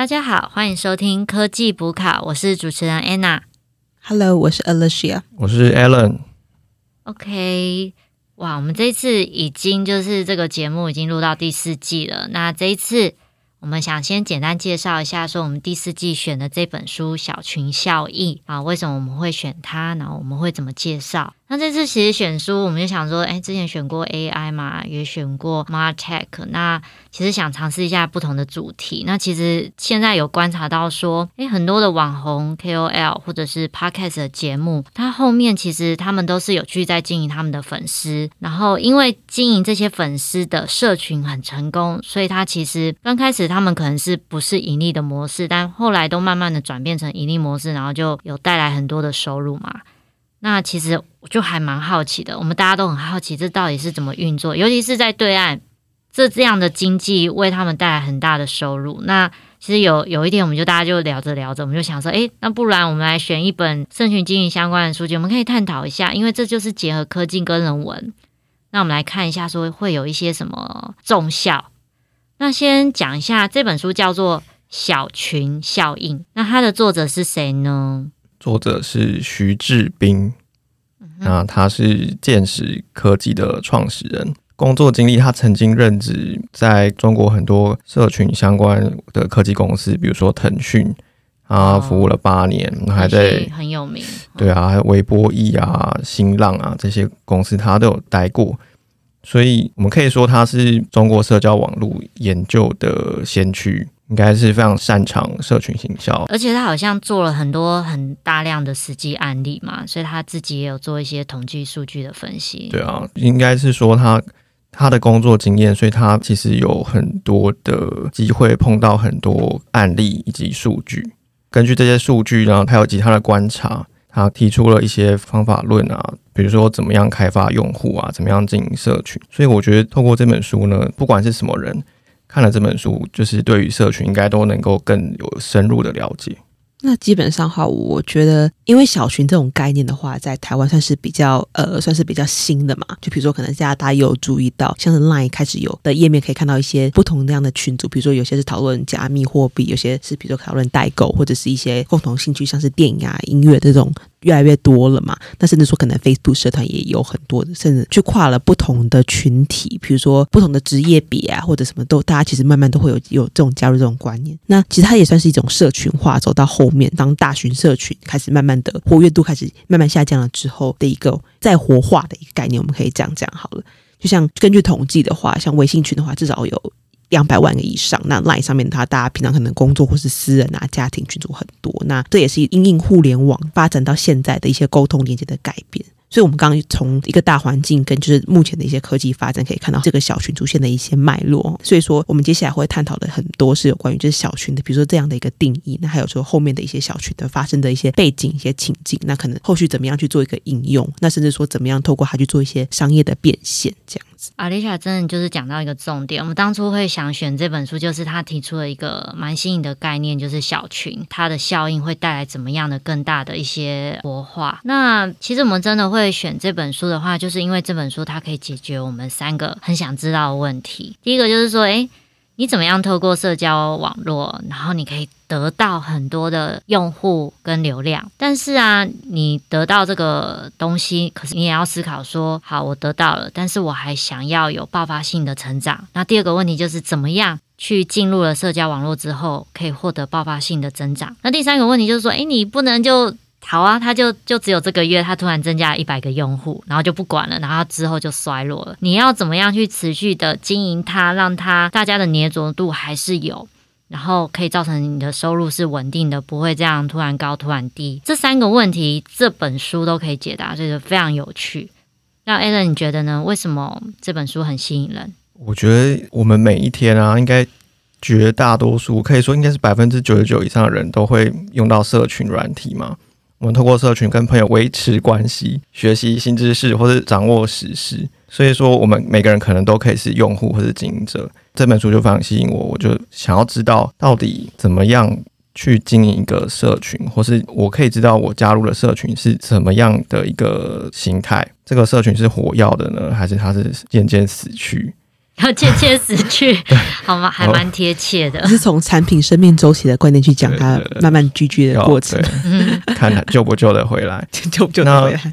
大家好，欢迎收听科技补考，我是主持人 Anna。Hello，我是 Alicia。我是 Alan，OK，哇，我们这一次已经就是这个节目已经录到第四季了。那这一次我们想先简单介绍一下，说我们第四季选的这本书《小群效应》啊，为什么我们会选它，然后我们会怎么介绍？那这次其实选书，我们就想说，哎，之前选过 AI 嘛，也选过 Martech，那其实想尝试一下不同的主题。那其实现在有观察到说，诶，很多的网红 KOL 或者是 Podcast 的节目，它后面其实他们都是有去在经营他们的粉丝，然后因为经营这些粉丝的社群很成功，所以它其实刚开始他们可能是不是盈利的模式，但后来都慢慢的转变成盈利模式，然后就有带来很多的收入嘛。那其实我就还蛮好奇的，我们大家都很好奇，这到底是怎么运作？尤其是在对岸，这这样的经济为他们带来很大的收入。那其实有有一天，我们就大家就聊着聊着，我们就想说，诶，那不然我们来选一本社群经营相关的书籍，我们可以探讨一下，因为这就是结合科技跟人文。那我们来看一下，说会有一些什么重效。那先讲一下这本书叫做《小群效应》，那它的作者是谁呢？作者是徐志斌，那他是见识科技的创始人。工作经历，他曾经任职在中国很多社群相关的科技公司，比如说腾讯，啊，服务了八年，还在很有名，对啊，还有微博易啊、新浪啊这些公司，他都有待过。所以，我们可以说他是中国社交网络研究的先驱，应该是非常擅长社群行销。而且他好像做了很多很大量的实际案例嘛，所以他自己也有做一些统计数据的分析。对啊，应该是说他他的工作经验，所以他其实有很多的机会碰到很多案例以及数据。根据这些数据，然后还有其他的观察，他提出了一些方法论啊，比如说怎么样开发用户啊，怎么样经营社群。所以我觉得透过这本书呢，不管是什么人看了这本书，就是对于社群应该都能够更有深入的了解。那基本上哈，我觉得，因为小群这种概念的话，在台湾算是比较呃，算是比较新的嘛。就比如说，可能现在大家也有注意到，像是 Line 开始有的页面可以看到一些不同那样的群组，比如说有些是讨论加密货币，有些是比如说讨论代购，或者是一些共同兴趣，像是电影啊、音乐这种。越来越多了嘛，那甚至说可能 Facebook 社团也有很多的，甚至去跨了不同的群体，比如说不同的职业别啊，或者什么都，大家其实慢慢都会有有这种加入这种观念。那其实它也算是一种社群化，走到后面，当大群社群开始慢慢的活跃度开始慢慢下降了之后的一个再活化的一个概念，我们可以这样讲好了。就像根据统计的话，像微信群的话，至少有。两百万个以上，那 Line 上面它大家平常可能工作或是私人啊、家庭群组很多，那这也是因应互联网发展到现在的一些沟通连接的改变。所以，我们刚刚从一个大环境跟就是目前的一些科技发展，可以看到这个小群出现的一些脉络。所以说，我们接下来会探讨的很多是有关于就是小群的，比如说这样的一个定义，那还有说后面的一些小群的发生的一些背景、一些情境，那可能后续怎么样去做一个应用，那甚至说怎么样透过它去做一些商业的变现，这样阿丽莎真的就是讲到一个重点，我们当初会想选这本书，就是他提出了一个蛮新颖的概念，就是小群它的效应会带来怎么样的更大的一些活化。那其实我们真的会选这本书的话，就是因为这本书它可以解决我们三个很想知道的问题。第一个就是说，诶，你怎么样透过社交网络，然后你可以得到很多的用户跟流量？但是啊，你得到这个东西，可是你也要思考说，好，我得到了，但是我还想要有爆发性的成长。那第二个问题就是怎么样？去进入了社交网络之后，可以获得爆发性的增长。那第三个问题就是说，诶，你不能就 好啊，它就就只有这个月，它突然增加一百个用户，然后就不管了，然后之后就衰落了。你要怎么样去持续的经营它，让它大家的粘着度还是有，然后可以造成你的收入是稳定的，不会这样突然高突然低。这三个问题，这本书都可以解答，所以非常有趣。那 Alan，你觉得呢？为什么这本书很吸引人？我觉得我们每一天啊，应该绝大多数可以说应该是百分之九十九以上的人都会用到社群软体嘛。我们透过社群跟朋友维持关系、学习新知识或者掌握时事，所以说我们每个人可能都可以是用户或者经营者。这本书就非常吸引我，我就想要知道到底怎么样去经营一个社群，或是我可以知道我加入的社群是怎么样的一个形态。这个社群是活跃的呢，还是它是渐渐死去？要切切死去，好吗？还蛮贴切的。是从产品生命周期的观念去讲它慢慢聚聚的过程，看它救不救得回来，救不救得回来。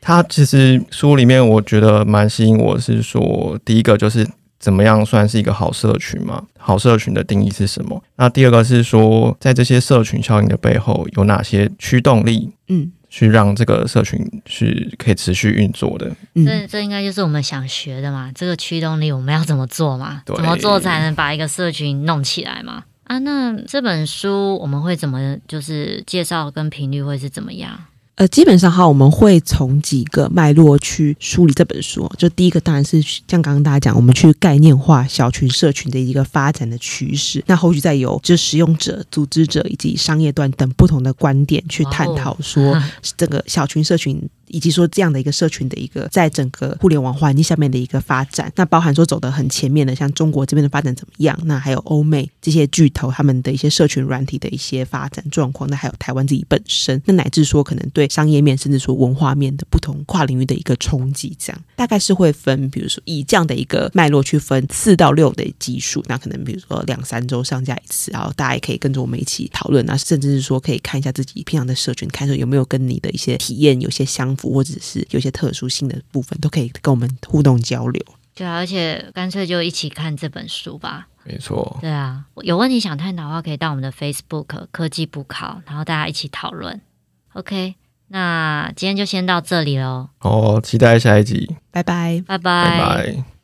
它其实书里面我觉得蛮吸引我，是说第一个就是怎么样算是一个好社群嘛？好社群的定义是什么？那第二个是说，在这些社群效应的背后有哪些驱动力？嗯。去让这个社群是可以持续运作的，这这应该就是我们想学的嘛？这个驱动力我们要怎么做嘛？怎么做才能把一个社群弄起来嘛？啊，那这本书我们会怎么就是介绍跟频率会是怎么样？呃，基本上哈，我们会从几个脉络去梳理这本书。就第一个当然是像刚刚大家讲，我们去概念化小群社群的一个发展的趋势。那后续再有就使用者、组织者以及商业端等不同的观点去探讨，说 这个小群社群。以及说这样的一个社群的一个在整个互联网环境下面的一个发展，那包含说走得很前面的，像中国这边的发展怎么样？那还有欧美这些巨头他们的一些社群软体的一些发展状况，那还有台湾自己本身，那乃至说可能对商业面甚至说文化面的不同跨领域的一个冲击，这样大概是会分，比如说以这样的一个脉络去分四到六的基数，那可能比如说两三周上架一次，然后大家也可以跟着我们一起讨论，那甚至是说可以看一下自己平常的社群，看说有没有跟你的一些体验有些相。或者是有些特殊性的部分，都可以跟我们互动交流。对啊，而且干脆就一起看这本书吧。没错。对啊，有问题想探讨的话，可以到我们的 Facebook 科技补考，然后大家一起讨论。OK，那今天就先到这里喽。哦，期待下一集。拜拜，拜拜，拜拜。